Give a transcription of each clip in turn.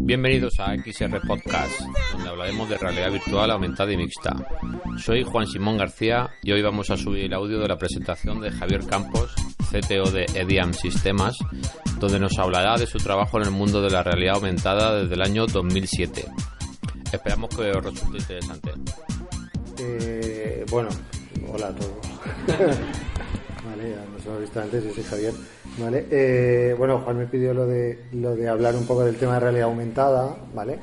Bienvenidos a XR Podcast, donde hablaremos de realidad virtual aumentada y mixta. Soy Juan Simón García y hoy vamos a subir el audio de la presentación de Javier Campos, CTO de Ediam Sistemas, donde nos hablará de su trabajo en el mundo de la realidad aumentada desde el año 2007. Esperamos que os resulte interesante. Eh, bueno, hola a todos. nos hemos visto antes, yo soy Javier. Vale, eh, bueno, Juan me pidió lo de, lo de hablar un poco del tema de realidad aumentada, ¿vale?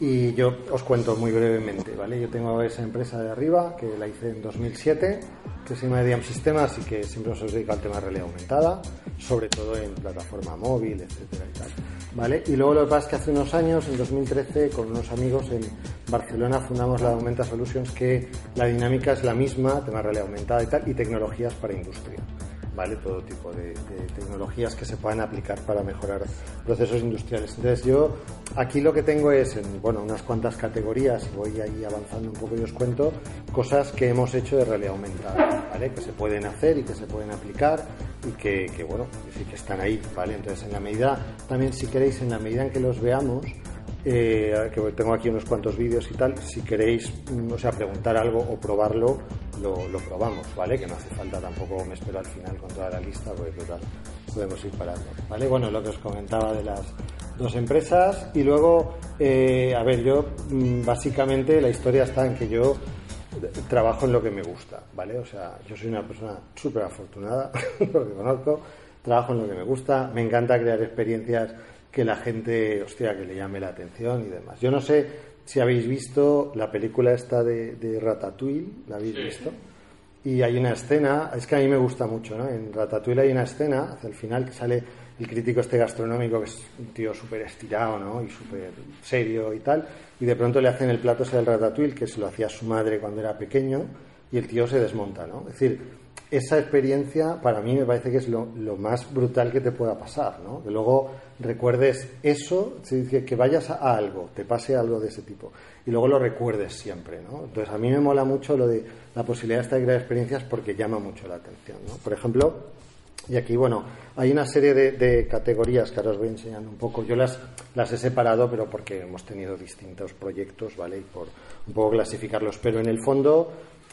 Y yo os cuento muy brevemente, ¿vale? Yo tengo esa empresa de arriba que la hice en 2007, que se llama Diam Sistemas y que siempre nos dedica al tema de realidad aumentada, sobre todo en plataforma móvil, etcétera y tal. ¿Vale? Y luego lo que pasa es que hace unos años, en 2013, con unos amigos en Barcelona fundamos la Aumenta Solutions, que la dinámica es la misma, tema de realidad aumentada y tal, y tecnologías para industria. ¿Vale? Todo tipo de, de, tecnologías que se puedan aplicar para mejorar procesos industriales. Entonces yo aquí lo que tengo es, en, bueno, unas cuantas categorías, y voy ahí avanzando un poco y os cuento, cosas que hemos hecho de realidad aumentada, ¿vale? Que se pueden hacer y que se pueden aplicar y que, que bueno, que están ahí, ¿vale? Entonces en la medida, también si queréis, en la medida en que los veamos, eh, que tengo aquí unos cuantos vídeos y tal, si queréis, o sea, preguntar algo o probarlo, lo, lo, probamos, ¿vale? Que no hace falta tampoco, me espero al final con toda la lista, porque total, podemos ir parando, ¿vale? Bueno, lo que os comentaba de las dos empresas y luego, eh, a ver, yo básicamente la historia está en que yo trabajo en lo que me gusta, ¿vale? O sea, yo soy una persona súper afortunada, lo que conozco, trabajo en lo que me gusta, me encanta crear experiencias que la gente, hostia, que le llame la atención y demás. Yo no sé si habéis visto la película esta de, de Ratatouille, ¿la habéis sí. visto? Y hay una escena, es que a mí me gusta mucho, ¿no? En Ratatouille hay una escena, hacia el final, que sale el crítico este gastronómico, que es un tío súper estirado, ¿no? Y súper serio y tal, y de pronto le hacen el plato ese del Ratatouille, que se lo hacía su madre cuando era pequeño, y el tío se desmonta, ¿no? Es decir, esa experiencia para mí me parece que es lo, lo más brutal que te pueda pasar, ¿no? Que luego recuerdes eso, que vayas a algo, te pase algo de ese tipo, y luego lo recuerdes siempre, ¿no? Entonces a mí me mola mucho lo de la posibilidad de crear experiencias porque llama mucho la atención. Por ejemplo, y aquí, bueno, hay una serie de, de, categorías que ahora os voy enseñando un poco. Yo las, las he separado, pero porque hemos tenido distintos proyectos, ¿vale? Y por un poco clasificarlos. Pero en el fondo,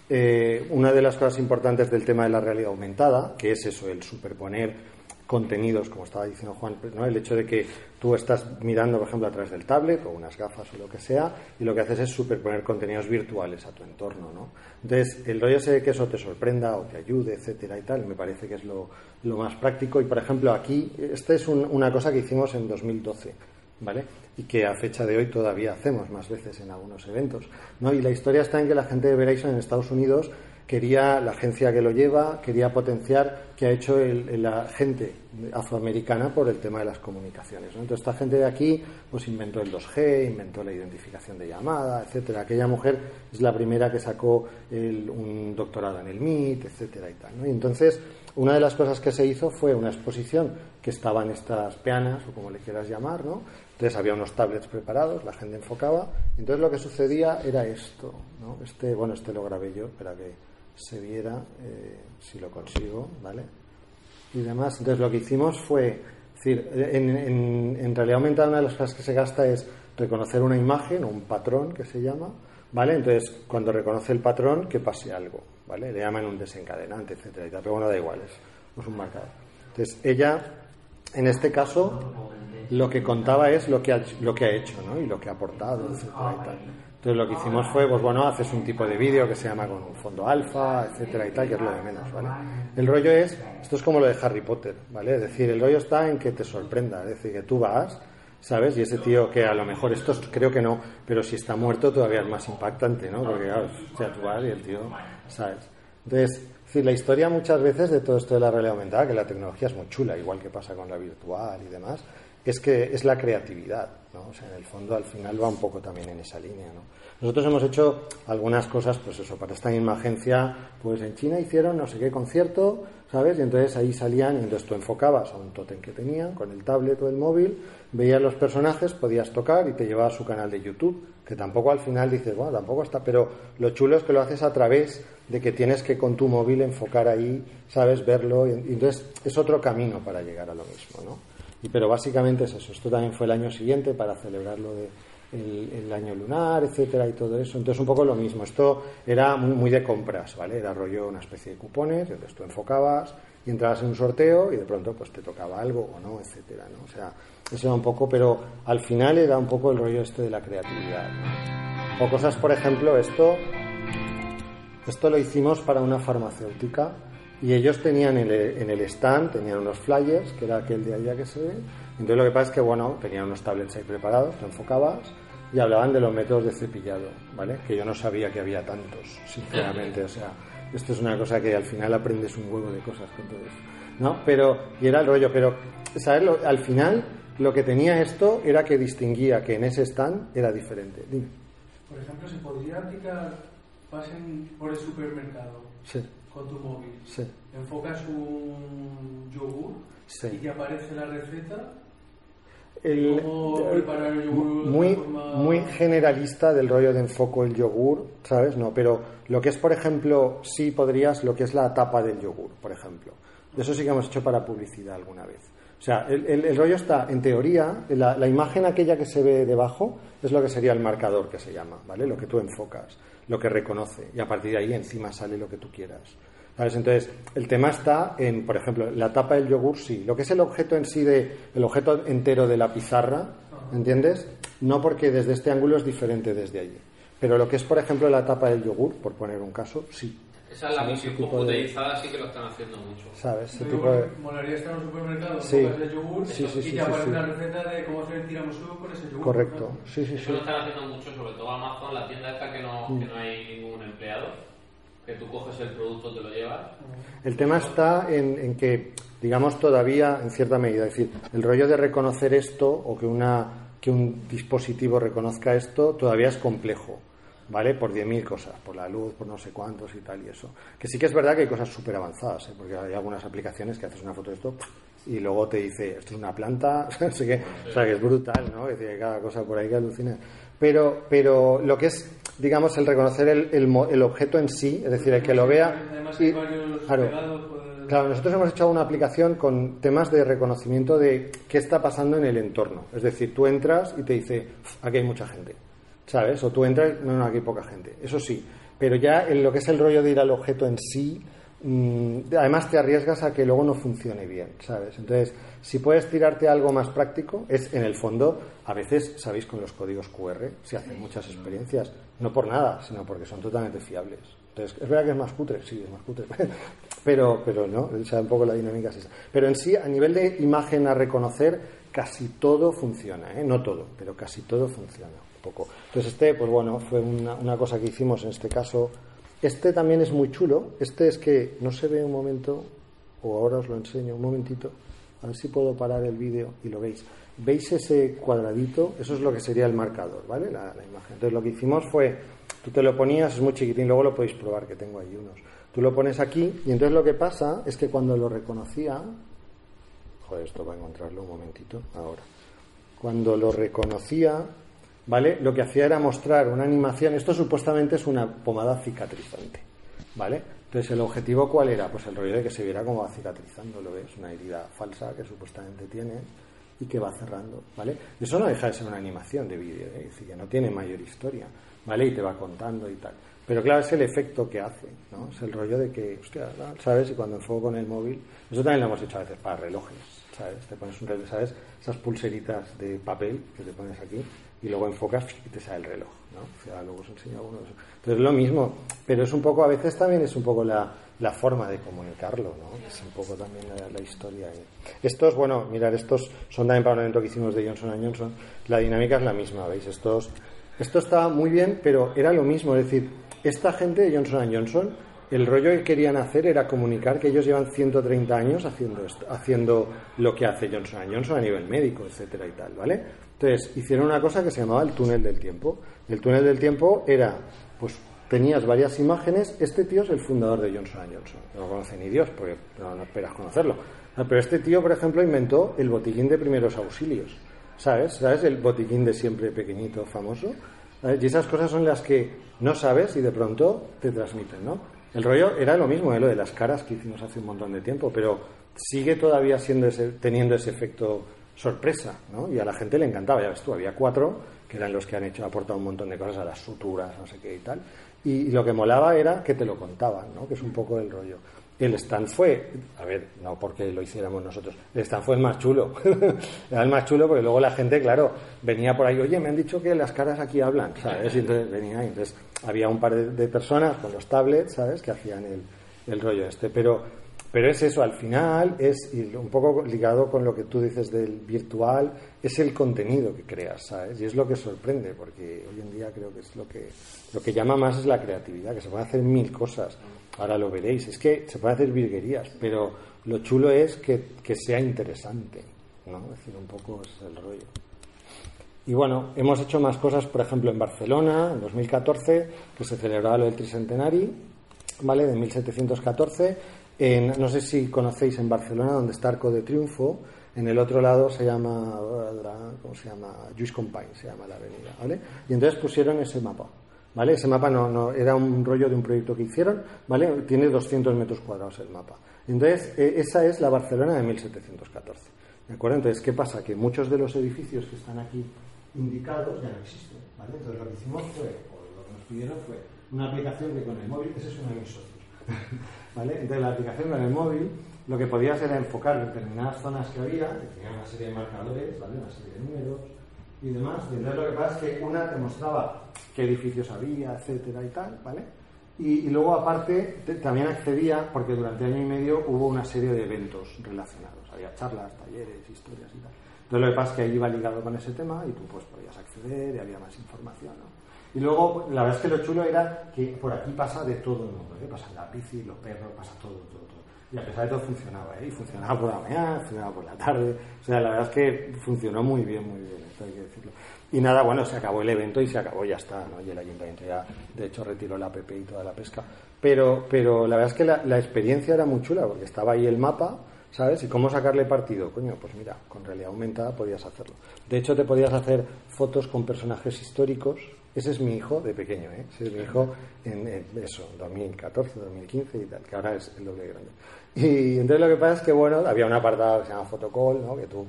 eh, una de las cosas importantes del tema de la realidad aumentada, que es eso, el superponer contenidos, como estaba diciendo Juan, ¿no? el hecho de que tú estás mirando, por ejemplo, a través del tablet o unas gafas o lo que sea, y lo que haces es superponer contenidos virtuales a tu entorno. ¿no? Entonces, el rollo ese que eso te sorprenda o te ayude, etcétera y tal, me parece que es lo, lo más práctico. Y, por ejemplo, aquí, esta es un, una cosa que hicimos en 2012. ¿Vale? Y que a fecha de hoy todavía hacemos más veces en algunos eventos. ¿no? Y la historia está en que la gente de Verizon en Estados Unidos quería, la agencia que lo lleva, quería potenciar que ha hecho la gente afroamericana por el tema de las comunicaciones. Entonces, esta gente de aquí pues inventó el 2G, inventó la identificación de llamada, etcétera. Aquella mujer es la primera que sacó un doctorado en el MIT, etcétera y tal. entonces, una de las cosas que se hizo fue una exposición que estaban estas peanas, o como le quieras llamar. Entonces había unos tablets preparados, la gente enfocaba. Entonces lo que sucedía era esto. Este, bueno, este lo grabé yo, para que se viera, eh, si lo consigo, ¿vale? Y demás. Entonces lo que hicimos fue, decir, en, realidad aumentada una de las cosas que se gasta es reconocer una imagen un patrón que se llama, ¿vale? Entonces cuando reconoce el patrón que pase algo, ¿vale? Le llaman un desencadenante, etcétera, pero bueno, da igual, es, es un marcador. Entonces ella, en este caso, lo que contaba es lo que ha, lo que ha hecho, ¿no? Y lo que ha aportado, etcétera y tal. Entonces lo que hicimos fue, pues bueno, haces un tipo de vídeo que se llama con un fondo alfa, etcétera y tal, que es lo de menos, ¿vale? El rollo es, esto es como lo de Harry Potter, ¿vale? Es decir, el rollo está en que te sorprenda, es decir, que tú vas, ¿sabes? Y ese tío que a lo mejor, esto creo que no, pero si está muerto todavía es más impactante, ¿no? Porque, claro, o sea, tú vas y el tío, ¿sabes? Entonces, decir, la historia muchas veces de todo esto de la realidad aumentada, que la tecnología es muy chula, igual que pasa con la virtual y demás, es que es la creatividad, ¿no? O sea, en el fondo al final va un poco también en esa línea, ¿no? Nosotros hemos hecho algunas cosas, pues eso, para esta misma agencia, pues en China hicieron no sé qué concierto, ¿sabes? Y entonces ahí salían, y entonces tú enfocabas a un tótem que tenían con el tablet o el móvil, veías los personajes, podías tocar y te llevaba a su canal de YouTube, que tampoco al final dices, bueno, tampoco está, pero lo chulo es que lo haces a través de que tienes que con tu móvil enfocar ahí, ¿sabes? Verlo, y entonces es otro camino para llegar a lo mismo, ¿no? Y, pero básicamente es eso. Esto también fue el año siguiente para celebrarlo de el, año lunar, etcétera, y todo eso. Entonces, un poco lo mismo. Esto era muy, de compras, ¿vale? Era rollo una especie de cupones, entonces tú enfocabas y entrabas en un sorteo y de pronto pues te tocaba algo o no, etcétera, ¿no? O sea, eso era un poco, pero al final era un poco el rollo este de la creatividad, O cosas, por ejemplo, esto, esto lo hicimos para una farmacéutica y ellos tenían en el, en el stand, tenían unos flyers, que era aquel de allá que se ve, entonces lo que pasa es que, bueno, tenían unos tablets ahí preparados, te enfocabas y hablaban de los métodos de cepillado, ¿vale? Que yo no sabía que había tantos, sinceramente, o sea, esto es una cosa que al final aprendes un huevo de cosas con todo eso, ¿no? Pero, y era el rollo, pero, ¿sabes? al final lo que tenía esto era que distinguía que en ese stand era diferente. Dime. Por ejemplo, ¿se podría aplicar, pasen por el supermercado con tu móvil, sí. enfocas un yogur y te aparece la receta el, muy, muy generalista del rollo de enfoco el yogur, ¿sabes? No, pero lo que es, por ejemplo, sí podrías, lo que es la tapa del yogur, por ejemplo. Eso sí que hemos hecho para publicidad alguna vez. O sea, el, el, rollo está, en teoría, la, la, imagen aquella que se ve debajo es lo que sería el marcador que se llama, ¿vale? Lo que tú enfocas, lo que reconoce, y a partir de ahí encima sale lo que tú quieras. Entonces, el tema está en, por ejemplo, la tapa del yogur, sí. Lo que es el objeto en sí, de, el objeto entero de la pizarra, ¿entiendes? No porque desde este ángulo es diferente desde allí. Pero lo que es, por ejemplo, la tapa del yogur, por poner un caso, sí. Esa es la visión computerizada, sí que lo están haciendo mucho. ¿Sabes? Ese tipo de... Molaría estar en un supermercado sí. el yogur sí, sí, y te aparece una receta de cómo hacer el tiramisú con ese yogur. Correcto, sí, sí, sí. Eso lo están haciendo mucho, sobre todo Amazon, la tienda esta que no, que no hay ningún empleado que tú coges el producto, te lo llevas. El tema está en, en, que, digamos, todavía, en cierta medida, es decir, el rollo de reconocer esto o que, una, que un dispositivo reconozca esto todavía es complejo. ¿Vale? Por 10.000 cosas, por la luz, por no sé cuántos y tal y eso. Que sí que es verdad que hay cosas súper avanzadas, ¿eh? porque hay algunas aplicaciones que haces una foto de esto y luego te dice, esto es una planta, así que, o sea, que es brutal, ¿no? Es decir, cada cosa por ahí que alucina. Pero, pero lo que es, digamos, el reconocer el, el, objeto en sí, es decir, el que lo vea. claro, nosotros hemos hecho una aplicación con temas de reconocimiento de qué está pasando en el entorno. Es decir, tú entras y te dice, aquí hay mucha gente, ¿sabes? O tú entras, no, no, aquí hay poca gente. Eso sí, pero ya en lo que es el rollo de ir al objeto en sí, mm, además te arriesgas a que luego no funcione bien, ¿sabes? Entonces, si puedes tirarte algo más práctico, es en el fondo, a veces, sabéis, con los códigos QR se hacen muchas experiencias, no por nada, sino porque son totalmente fiables. Entonces, es verdad que es más cutre, sí, es más cutre, pero, pero no, un poco la dinámica es esa. Pero en sí, a nivel de imagen a reconocer, casi todo funciona, ¿eh? no todo, pero casi todo funciona un poco. Entonces, este, pues bueno, fue una, cosa que hicimos en este caso. Este también es muy chulo, este es que no se ve un momento, o ahora os lo enseño un momentito. A ver si puedo parar el vídeo y lo veis. ¿Veis ese cuadradito? Eso es lo que sería el marcador, ¿vale? La, imagen. Entonces lo que hicimos fue, tú te lo ponías, es muy chiquitín, luego lo podéis probar, que tengo ahí unos. Tú lo pones aquí y entonces lo que pasa es que cuando lo reconocía, joder, esto va a encontrarlo un momentito, ahora. Cuando lo reconocía, ¿vale? Lo que hacía era mostrar una animación, esto supuestamente es una pomada cicatrizante, ¿vale? Entonces, ¿el objetivo cuál era? Pues el rollo de que se viera cómo va cicatrizando, ¿lo ves? Una herida falsa que supuestamente tiene y que va cerrando, ¿vale? Eso no deja de ser una animación de vídeo, ¿eh? es decir, que no tiene mayor historia, ¿vale? Y te va contando y tal. Pero claro, es el efecto que hace, ¿no? Es el rollo de que, hostia, ¿sabes? Y cuando enfoco con el móvil, eso también lo hemos hecho a veces para relojes, ¿sabes? Te pones un reloj, ¿sabes? Esas pulseritas de papel que te pones aquí y luego enfocas y te sale el reloj, ¿no? O sea, luego os enseño uno de esos. Entonces es lo mismo, pero es un poco, a veces también es un poco la, la forma de comunicarlo, ¿no? Es un poco también la, historia. Estos, bueno, mirar, estos son también para un evento que hicimos de Johnson Johnson. La dinámica es la misma, ¿veis? Estos, esto estaba muy bien, pero era lo mismo, es decir, esta gente de Johnson Johnson el rollo que querían hacer era comunicar que ellos llevan 130 años haciendo esto, haciendo lo que hace Johnson Johnson a nivel médico, etcétera y tal, ¿vale? Entonces, hicieron una cosa que se llamaba el túnel del tiempo. El túnel del tiempo era, pues, tenías varias imágenes. Este tío es el fundador de Johnson Johnson. No lo conoce ni Dios, porque no, esperas conocerlo. Ah, pero este tío, por ejemplo, inventó el botiquín de primeros auxilios. ¿Sabes? ¿Sabes? El botiquín de siempre pequeñito, famoso. Y esas cosas son las que no sabes y de pronto te transmiten, ¿no? El rollo era lo mismo, ¿eh? lo de las caras que hicimos hace un montón de tiempo, pero sigue todavía siendo teniendo ese efecto sorpresa, ¿no? Y a la gente le encantaba, ya ves tú, había cuatro que eran los que han hecho, aportado un montón de cosas a las suturas, no sé qué y tal. Y, lo que molaba era que te lo contaban, ¿no? Que es un poco el rollo. El stand fue, a ver, no porque lo hiciéramos nosotros, el stand fue el más chulo. Era el más chulo porque luego la gente, claro, venía por ahí, oye, me han dicho que las caras aquí hablan, ¿sabes? Y entonces venía, y entonces había un par de, personas con los tablets, ¿sabes? Que hacían el, el rollo este. Pero pero es eso, al final es, un poco ligado con lo que tú dices del virtual, es el contenido que creas, ¿sabes? Y es lo que sorprende, porque hoy en día creo que es lo que, lo que llama más es la creatividad, que se pueden hacer mil cosas. Ahora lo veréis, es que se pueden hacer virguerías, pero lo chulo es que, que sea interesante, ¿no? Es decir, un poco es el rollo. Y bueno, hemos hecho más cosas, por ejemplo, en Barcelona, en 2014, que se celebraba lo del Tricentenari, ¿vale? De 1714 no sé si conocéis en Barcelona, donde está Arco de Triunfo, en el otro lado se llama, ¿cómo se llama? Juice Compagne, se llama la avenida, ¿vale? Y entonces pusieron ese mapa, ¿vale? Ese mapa no, no, era un rollo de un proyecto que hicieron, ¿vale? Tiene 200 metros cuadrados el mapa. Entonces, e, esa es la Barcelona de 1714, ¿de acuerdo? Entonces, ¿qué pasa? Que muchos de los edificios que están aquí indicados ya no existen, ¿vale? Entonces, lo que hicimos fue, o lo que nos pidieron fue una aplicación que con el móvil, ese es uno de mis socios, ¿vale? Entonces la aplicación en el móvil lo que podía hacer era enfocar determinadas zonas que había, que tenía una serie de marcadores, ¿vale? una serie de números y demás. Y entonces lo que pasa es que una te mostraba qué edificios había, etcétera y tal, ¿vale? Y, luego aparte también accedía, porque durante año y medio hubo una serie de eventos relacionados. Había charlas, talleres, historias y tal. Entonces lo que pasa es que ahí iba ligado con ese tema y tú pues podías acceder y había más información, ¿no? Y luego, la verdad es que lo chulo era que por aquí pasa de todo el mundo, ¿eh? pasan la bici, los perros, pasa todo, todo, todo. Y a pesar de todo funcionaba, ¿eh? Y funcionaba por la mañana, funcionaba por la tarde. O sea, la verdad es que funcionó muy bien, muy bien, esto hay que decirlo. Y nada, bueno, se acabó el evento y se acabó, ya está, ¿no? Y el ayuntamiento ya, de hecho, retiró la PP y toda la pesca. Pero, pero la verdad es que la, la experiencia era muy chula, porque estaba ahí el mapa, ¿sabes? ¿Y cómo sacarle partido? Coño, pues mira, con realidad aumentada podías hacerlo. De hecho, te podías hacer fotos con personajes históricos, ese es mi hijo de pequeño, ¿eh? Ese es mi hijo en, eso, 2014, 2015 y tal, que ahora es el doble grande. Y entonces lo que pasa es que, bueno, había un apartado que se llama Fotocall, ¿no? Que tú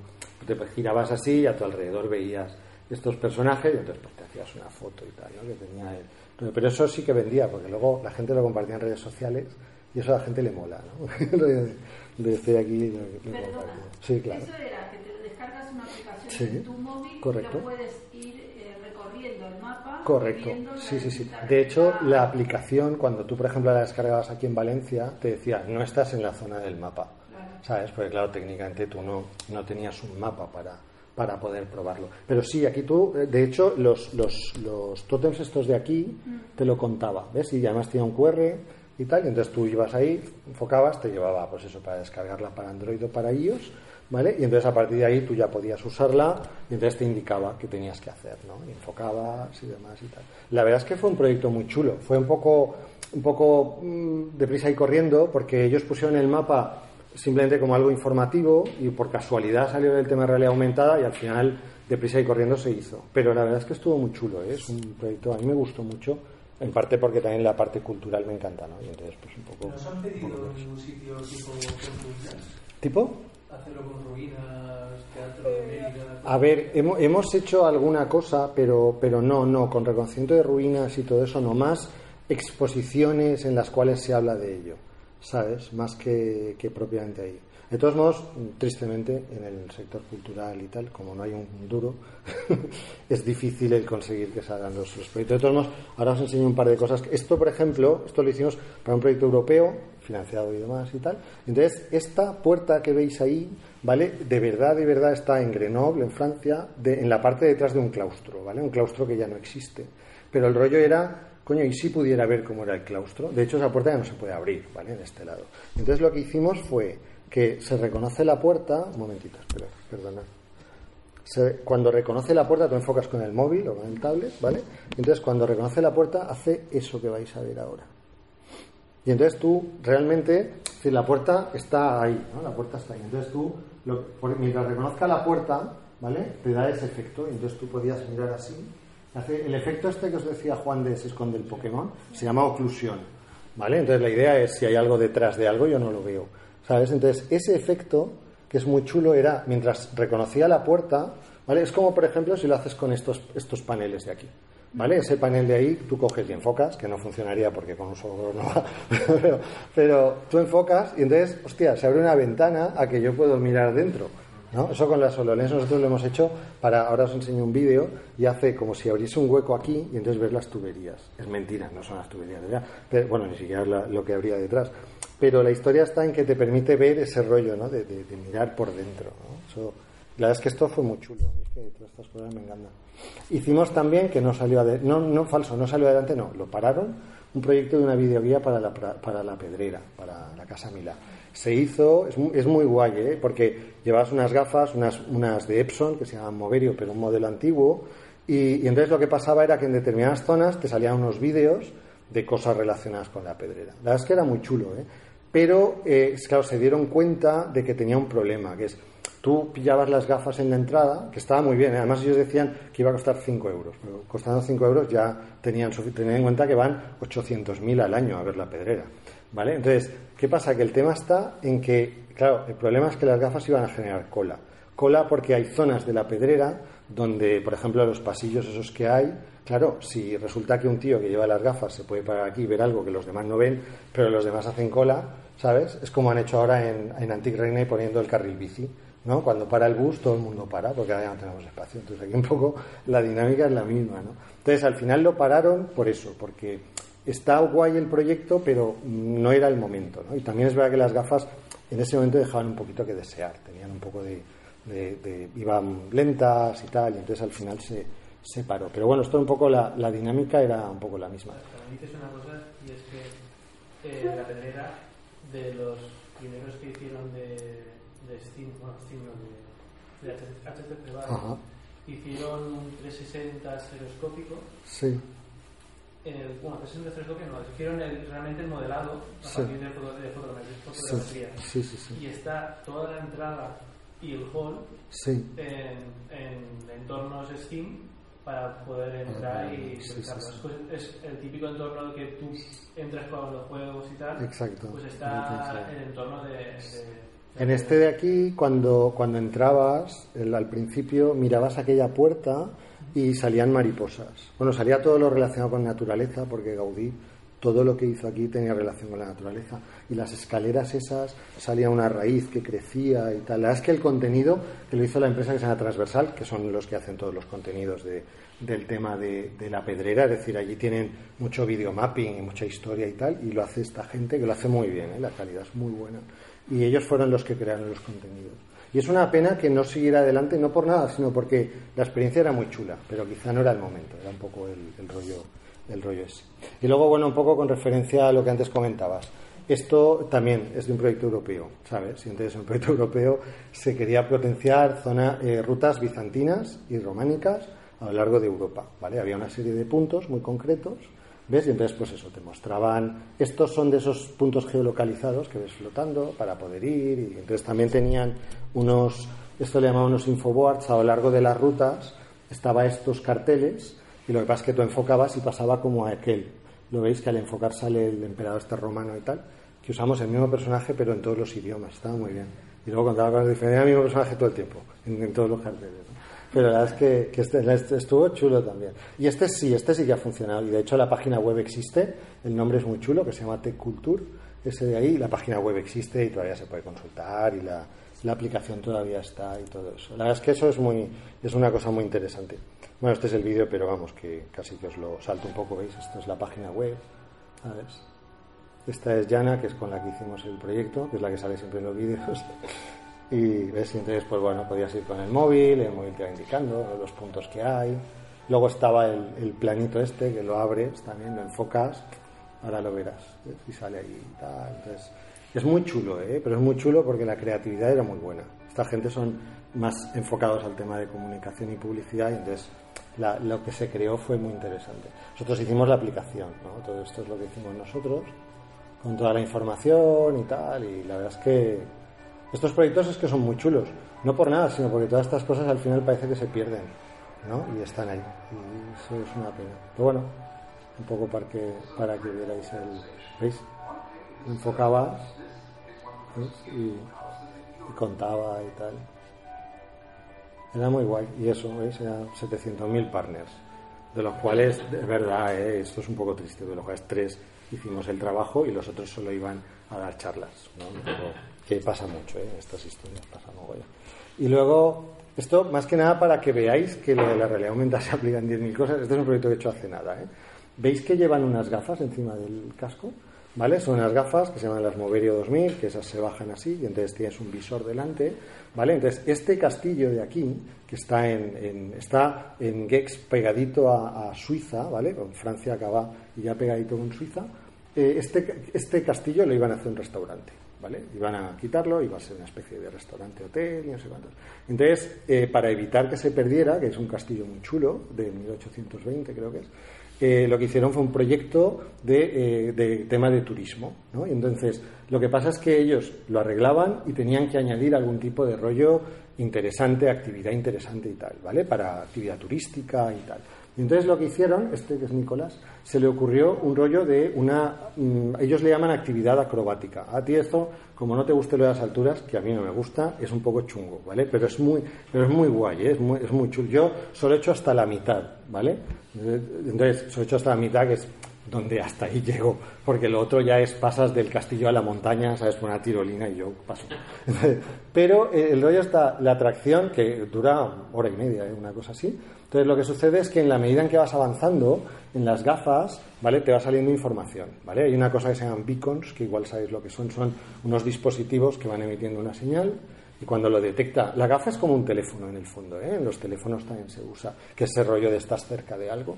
te girabas así y a tu alrededor veías estos personajes y entonces pues, te hacías una foto y tal, ¿no? Que tenía él. Pero eso sí que vendía, porque luego la gente lo compartía en redes sociales y eso a la gente le mola, ¿no? de, estoy aquí. sí, claro. Eso era que te descargas una aplicación en tu móvil correcto. y lo puedes Correcto, sí, sí, sí. De hecho, la aplicación, cuando tú, por ejemplo, la descargabas aquí en Valencia, te decía, no estás en la zona del mapa, ¿sabes? Porque, claro, técnicamente tú no, no tenías un mapa para, para poder probarlo. Pero sí, aquí tú, eh, de hecho, los, los, los tótems estos de aquí mm. te lo contaba, ¿ves? Y además tenía un QR y tal, y entonces tú ibas ahí, enfocabas, te llevaba, pues eso, para descargarla para Android o para iOS ¿vale? Y entonces a partir de ahí tú ya podías usarla y entonces te indicaba qué tenías que hacer, ¿no? Enfocabas y demás y tal. La verdad es que fue un proyecto muy chulo, fue un poco, un poco mm, deprisa y corriendo porque ellos pusieron el mapa simplemente como algo informativo y por casualidad salió del tema de realidad aumentada y al final deprisa y corriendo se hizo. Pero la verdad es que estuvo muy chulo, ¿eh? es un proyecto, a mí me gustó mucho, en parte porque también la parte cultural me encanta, ¿no? Y entonces pues un poco... ¿Nos han pedido en ningún sitio tipo ¿Tipo? Hacerlo con ruinas, teatro de A ver, hemos, hemos hecho alguna cosa, pero, pero no, no, con reconocimiento de ruinas y todo eso, no más exposiciones en las cuales se habla de ello, ¿sabes? Más que, que propiamente ahí. De todos modos, tristemente, en el sector cultural y tal, como no hay un duro, es difícil el conseguir que salgan los, los, proyectos. De todos modos, ahora os enseño un par de cosas. Esto, por ejemplo, esto lo hicimos para un proyecto europeo, financiado y demás y tal. Entonces, esta puerta que veis ahí, ¿vale? De verdad, de verdad está en Grenoble, en Francia, en la parte detrás de un claustro, ¿vale? Un claustro que ya no existe. Pero el rollo era coño, ¿y si pudiera ver cómo era el claustro? De hecho, esa puerta ya no se puede abrir, ¿vale? En este lado. Entonces lo que hicimos fue que se reconoce la puerta, un momentito, espera, perdona. cuando reconoce la puerta, tú enfocas con el móvil o con el tablet, ¿vale? Entonces, cuando reconoce la puerta, hace eso que vais a ver ahora. Y entonces tú realmente, si la puerta está ahí. La puerta está ahí. Entonces tú, mientras reconozca la puerta, ¿vale? Te da ese efecto. Y entonces tú podías mirar así. El efecto este que os decía Juan de se esconde el Pokémon se llama oclusión, ¿vale? Entonces la idea es si hay algo detrás de algo yo no lo veo, ¿sabes? Entonces ese efecto que es muy chulo era mientras reconocía la puerta, ¿vale? Es como por ejemplo si lo haces con estos, estos paneles de aquí. ¿Vale? Ese panel de ahí tú coges y enfocas, que no funcionaría porque con un solo no va, pero, tú enfocas y entonces, hostia, se abre una ventana a que yo puedo mirar dentro. ¿no? Eso con las HoloLens nosotros lo hemos hecho para, ahora os enseño un vídeo y hace como si abriese un hueco aquí y entonces ves las tuberías. Es mentira, no son las tuberías allá, pero, bueno, ni siquiera lo que habría detrás. Pero la historia está en que te permite ver ese rollo, ¿no? De, mirar por dentro, Eso, la verdad es que esto fue muy chulo, es que todas estas cosas me encantan. Hicimos también, que no salió adelante, no, no falso, no salió adelante, no, lo pararon, un proyecto de una videoguía para la, para la Pedrera, para la Casa Milá. Se hizo, es, es muy guay, ¿eh? porque llevabas unas gafas, unas, unas de Epson, que se llaman Moverio, pero un modelo antiguo, y, entonces lo que pasaba era que en determinadas zonas te salían unos vídeos de cosas relacionadas con la pedrera. La verdad es que era muy chulo, ¿eh? Pero eh, claro, se dieron cuenta de que tenía un problema, que es Tú pillabas las gafas en la entrada, que estaba muy bien, ¿eh? además ellos decían que iba a costar 5 euros, pero costando 5 euros ya tenían, tenían en cuenta que van 800.000 al año a ver la pedrera. ¿Vale? Entonces, ¿qué pasa? Que el tema está en que, claro, el problema es que las gafas iban a generar cola. Cola porque hay zonas de la pedrera donde, por ejemplo, los pasillos esos que hay, claro, si resulta que un tío que lleva las gafas se puede parar aquí y ver algo que los demás no ven, pero los demás hacen cola, ¿sabes? Es como han hecho ahora en, en Reina poniendo el carril bici. ¿no? Cuando para el bus todo el mundo para porque ahora ya no tenemos espacio. Entonces aquí un poco la dinámica es la misma, ¿no? Entonces al final lo pararon por eso, porque está guay el proyecto, pero no era el momento. Y también es verdad que las gafas en ese momento dejaban un poquito que desear, tenían un poco de, iban lentas y tal, y entonces al final se, se paró. Pero bueno, esto un poco la, la dinámica era un poco la misma. dices una cosa y es que eh, la pedrera de los primeros que hicieron de de Steam, bueno, Steam no, de, de HTC Vive, hicieron un 360 estereoscópico. Sí. En el, bueno, 360 estereoscópico no, hicieron el, realmente el modelado a sí. partir de, de fotografía. Sí. Sí, sí, y está toda la entrada y el hall en, en entornos Steam para poder entrar y sí, pues es el típico entorno que tú entras con los juegos y tal. Exacto. Pues está en el entorno de, de en este de aquí, cuando, cuando entrabas, al principio mirabas aquella puerta y salían mariposas. Bueno, salía todo lo relacionado con naturaleza, porque Gaudí todo lo que hizo aquí tenía relación con la naturaleza. Y las escaleras esas salía una raíz que crecía y tal. La verdad es que el contenido que lo hizo la empresa que se Transversal, que son los que hacen todos los contenidos de, del tema de, de, la pedrera, es decir, allí tienen mucho videomapping y mucha historia y tal, y lo hace esta gente que lo hace muy bien, ¿eh? la calidad es muy buena y ellos fueron los que crearon los contenidos. Y es una pena que no siguiera adelante, no por nada, sino porque la experiencia era muy chula, pero quizá no era el momento, era un poco el, rollo el rollo ese. Y luego, bueno, un poco con referencia a lo que antes comentabas. Esto también es de un proyecto europeo, ¿sabes? Y entonces en un proyecto europeo se quería potenciar zona, eh, rutas bizantinas y románicas a lo largo de Europa, ¿vale? Había una serie de puntos muy concretos ¿Ves? Y entonces, pues eso, te mostraban. Estos son de esos puntos geolocalizados que ves flotando para poder ir. Y entonces también tenían unos. Esto le llamaban unos infoboards a lo largo de las rutas. Estaba estos carteles. Y lo que pasa es que tú enfocabas y pasaba como a aquel. Lo veis que al enfocar sale el emperador este romano y tal. Que usamos el mismo personaje, pero en todos los idiomas. Estaba muy bien. Y luego contaba con diferentes. Era el mismo personaje todo el tiempo. En, todos los carteles. Pero la verdad es que, que este, este, estuvo chulo también. Y este sí, este sí que ha funcionado. Y de hecho la página web existe, el nombre es muy chulo, que se llama Tech Culture. Ese de ahí, la página web existe y todavía se puede consultar y la, la aplicación todavía está y todo eso. La verdad es que eso es, muy, es una cosa muy interesante. Bueno, este es el vídeo, pero vamos, que casi que os lo salto un poco, ¿veis? Esto es la página web, ¿sabes? Esta es Jana, que es con la que hicimos el proyecto, que es la que sale siempre en los vídeos. Y ves, entonces, pues bueno, podías ir con el móvil, el móvil te va indicando los puntos que hay. Luego estaba el, planito este, que lo abres también, lo enfocas, ahora lo verás, y sale ahí y tal. Entonces, es muy chulo, ¿eh? pero es muy chulo porque la creatividad era muy buena. Esta gente son más enfocados al tema de comunicación y publicidad y entonces lo que se creó fue muy interesante. Nosotros hicimos la aplicación, ¿no? todo esto es lo que hicimos nosotros, con toda la información y tal, y la verdad es que estos proyectos es que son muy chulos, no por nada, sino porque todas estas cosas al final parece que se pierden, ¿no? Y están ahí, y eso es una pena. Pero bueno, un poco para que, para que vierais el... ¿Veis? Enfocabas y, contaba y tal. Era muy guay. Y eso, ¿veis? Eran 700.000 partners, de los cuales, de verdad, ¿eh? esto es un poco triste, de los cuales tres hicimos el trabajo y los otros solo iban a dar charlas, ¿no? que pasa mucho, ¿eh? estas historias pasa Y luego, esto más que nada para que veáis que lo de la realidad aumentada se aplica en 10.000 cosas. Este es un proyecto que he hecho hace nada. ¿eh? ¿Veis que llevan unas gafas encima del casco? ¿Vale? Son unas gafas que se llaman las Moverio 2000, que esas se bajan así y entonces tienes un visor delante, ¿vale? Entonces, este castillo de aquí, que está en, está en Gex pegadito a, Suiza, ¿vale? Con Francia acaba y ya pegadito con Suiza, eh, este, este castillo lo iban a hacer un restaurante, ¿vale? Iban a quitarlo, iba a ser una especie de restaurante, hotel y no sé cuántos. Entonces, eh, para evitar que se perdiera, que es un castillo muy chulo, de 1820 creo que es, eh, lo que hicieron fue un proyecto de, eh, de, tema de turismo. ¿no? Y entonces, lo que pasa es que ellos lo arreglaban y tenían que añadir algún tipo de rollo interesante, actividad interesante y tal, ¿vale? Para actividad turística y tal. Y entonces lo que hicieron, este que es Nicolás, se le ocurrió un rollo de una, mm, ellos le llaman actividad acrobática. A ti eso, como no te guste lo de las alturas, que a mí no me gusta, es un poco chungo, ¿vale? Pero es muy, pero es muy guay, ¿eh? es, muy, es muy chulo. Yo solo he hecho hasta la mitad, ¿vale? Entonces, solo he hecho hasta la mitad, que es donde hasta ahí llego, porque lo otro ya es pasas del castillo a la montaña, sabes, una tirolina y yo paso. Pero eh, el rollo está, la atracción, que dura hora y media, ¿eh? una cosa así, entonces lo que sucede es que en la medida en que vas avanzando en las gafas, ¿vale? Te va saliendo información, ¿vale? Hay una cosa que se llaman beacons, que igual sabéis lo que son, son unos dispositivos que van emitiendo una señal y cuando lo detecta, la gafa es como un teléfono en el fondo, ¿eh? En los teléfonos también se usa, que ese rollo de estar cerca de algo.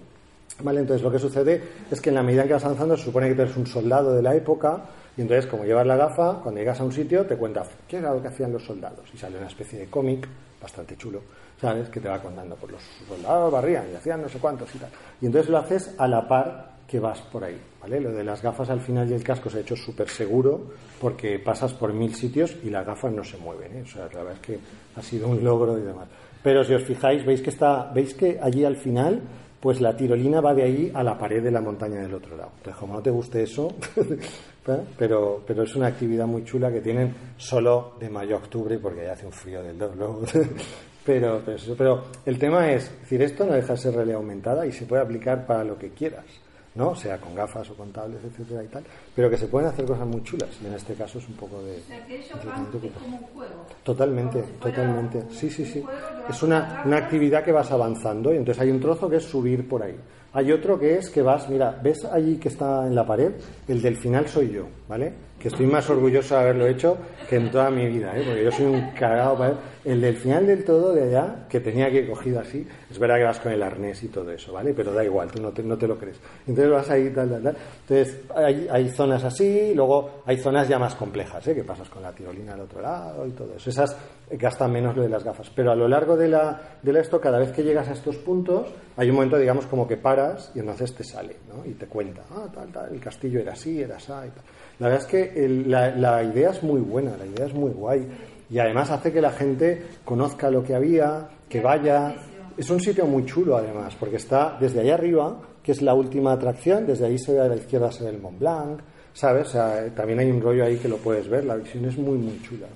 ¿Vale? Entonces lo que sucede es que en la medida en que vas avanzando se supone que eres un soldado de la época y entonces como llevas la gafa, cuando llegas a un sitio te cuenta qué era lo que hacían los soldados y sale una especie de cómic bastante chulo ¿sabes? Que te va contando, por pues los soldados barrían y hacían no sé cuántos y tal. Y entonces lo haces a la par que vas por ahí, ¿vale? Lo de las gafas al final y el casco se ha hecho súper seguro porque pasas por mil sitios y las gafas no se mueven, ¿eh? O sea, la verdad es que ha sido un logro y demás. Pero si os fijáis, veis que está, veis que allí al final pues la tirolina va de ahí a la pared de la montaña del otro lado. Entonces, como no te guste eso, ¿eh? pero, pero es una actividad muy chula que tienen solo de mayo a octubre, porque ya hace un frío del doble. Pero, pero, el tema es, decir, esto no deja de ser realidad aumentada y se puede aplicar para lo que quieras, ¿no? Sea con gafas o con tablets, etcétera y tal, pero que se pueden hacer cosas muy chulas y en este caso es un poco de... Totalmente, totalmente. Sí, sí, sí. Es una, una actividad que vas avanzando y entonces hay un trozo que es subir por ahí. Hay otro que es que vas, mira, ¿ves allí que está en la pared? El del final soy yo, ¿vale? Que estoy más orgulloso de haberlo hecho que en toda mi vida, ¿eh? Porque yo soy un cagado para El del final del todo de allá, que tenía que ir cogido así, es verdad que vas con el arnés y todo eso, ¿vale? Pero da igual, tú no te, lo crees. Entonces vas ahí, tal, tal, tal. Entonces hay, zonas así, luego hay zonas ya más complejas, ¿eh? Que pasas con la tirolina al otro lado y todo eso. Esas gastan menos lo de las gafas. Pero a lo largo de, esto, cada vez que llegas a estos puntos, hay un momento, digamos, como que y entonces te sale, ¿no? Y te cuenta, ah, tal, tal, el castillo era así, era así. La verdad es que la, la idea es muy buena, la idea es muy guay. Y además hace que la gente conozca lo que había, que vaya. Es un sitio muy chulo, además, porque está desde allá arriba, que es la última atracción, desde ahí se ve a la izquierda se ve el Mont Blanc, ¿sabes? O sea, también hay un rollo ahí que lo puedes ver, la visión es muy, muy chula.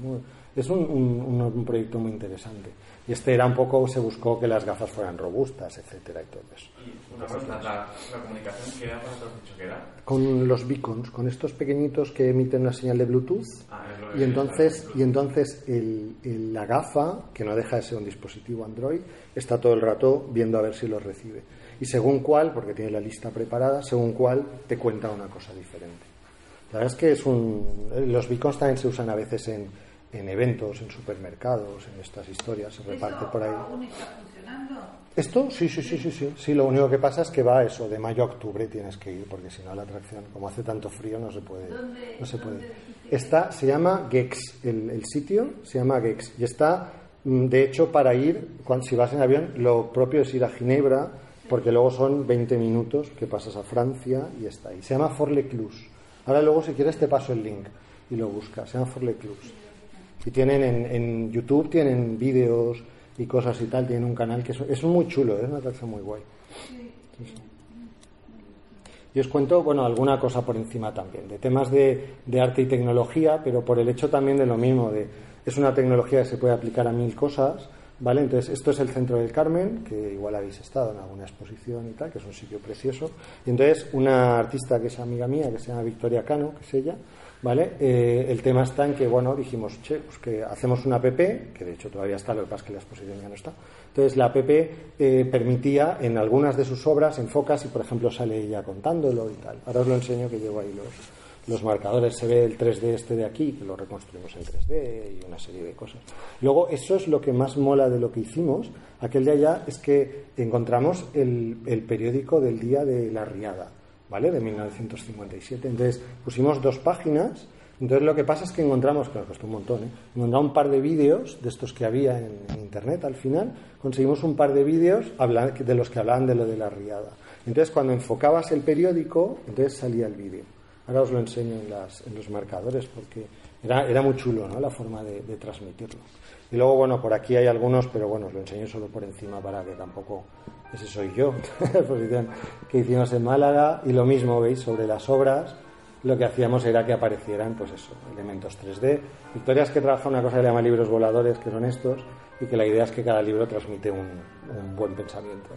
es un, un, proyecto muy interesante. Y este era un poco, se buscó que las gafas fueran robustas, etcétera, y todo eso. Y una cosa, la, comunicación, ¿qué aparato has dicho que era? Con los beacons, con estos pequeñitos que emiten una señal de Bluetooth. Ah, y entonces, y entonces el, la gafa, que no deja de ser un dispositivo Android, está todo el rato viendo a ver si los recibe. Y según cuál, porque tiene la lista preparada, según cuál te cuenta una cosa diferente. La verdad es que es un, los beacons también se usan a veces en, en eventos, en supermercados, en estas historias, se reparte por ahí. ¿Esto? Sí, sí, sí, sí, sí. Sí, lo único que pasa es que va eso, de mayo a octubre tienes que ir, porque si no la atracción, como hace tanto frío, no se puede. no se puede. Está, se llama Gex, el, el, sitio se llama Gex, y está, mm, de hecho, para ir, cuando, si vas en avión, lo propio es ir a Ginebra, porque luego son 20 minutos que pasas a Francia y está ahí. Se llama Forleclus. Ahora luego, si quieres, te paso el link y lo buscas. Se llama Forleclus. Y tienen en, en YouTube, tienen vídeos y cosas y tal, tienen un canal que es, muy chulo, es una atracción muy guay. Y os cuento, bueno, alguna cosa por encima también, de temas de, de, arte y tecnología, pero por el hecho también de lo mismo, de es una tecnología que se puede aplicar a mil cosas, ¿vale? Entonces, esto es el Centro del Carmen, que igual habéis estado en alguna exposición y tal, que es un sitio precioso. Y entonces, una artista que es amiga mía, que se llama Victoria Cano, que es ella, ¿Vale? Eh, el tema está en que, bueno, dijimos, che, pues que hacemos una app, que de hecho todavía está, lo que pasa es que la exposición ya no está. Entonces, la app eh, permitía en algunas de sus obras, enfocas y, por ejemplo, sale ella contándolo y tal. Ahora os lo enseño que llevo ahí los, los marcadores. Se ve el 3D este de aquí, que lo reconstruimos en 3D y una serie de cosas. Luego, eso es lo que más mola de lo que hicimos. Aquel de allá es que encontramos el, el periódico del día de la riada ¿vale? De 1957. Entonces pusimos dos páginas. Entonces lo que pasa es que encontramos, nos costó un montón, ¿eh? encontramos un par de vídeos de estos que había en, internet al final, conseguimos un par de vídeos de los que hablaban de lo de la riada. Entonces cuando enfocabas el periódico, entonces salía el vídeo. Ahora os lo enseño en, los marcadores porque era, era muy chulo ¿no? la forma de transmitirlo. Y luego, bueno, por aquí hay algunos, pero bueno, os lo enseño solo por encima para que tampoco ese soy yo, la exposición que hicimos en Málaga, y lo mismo, veis, sobre las obras, lo que hacíamos era que aparecieran, pues eso, elementos 3D. Victoria es que trabaja una cosa que le llama libros voladores, que son estos, y que la idea es que cada libro transmite un, buen pensamiento,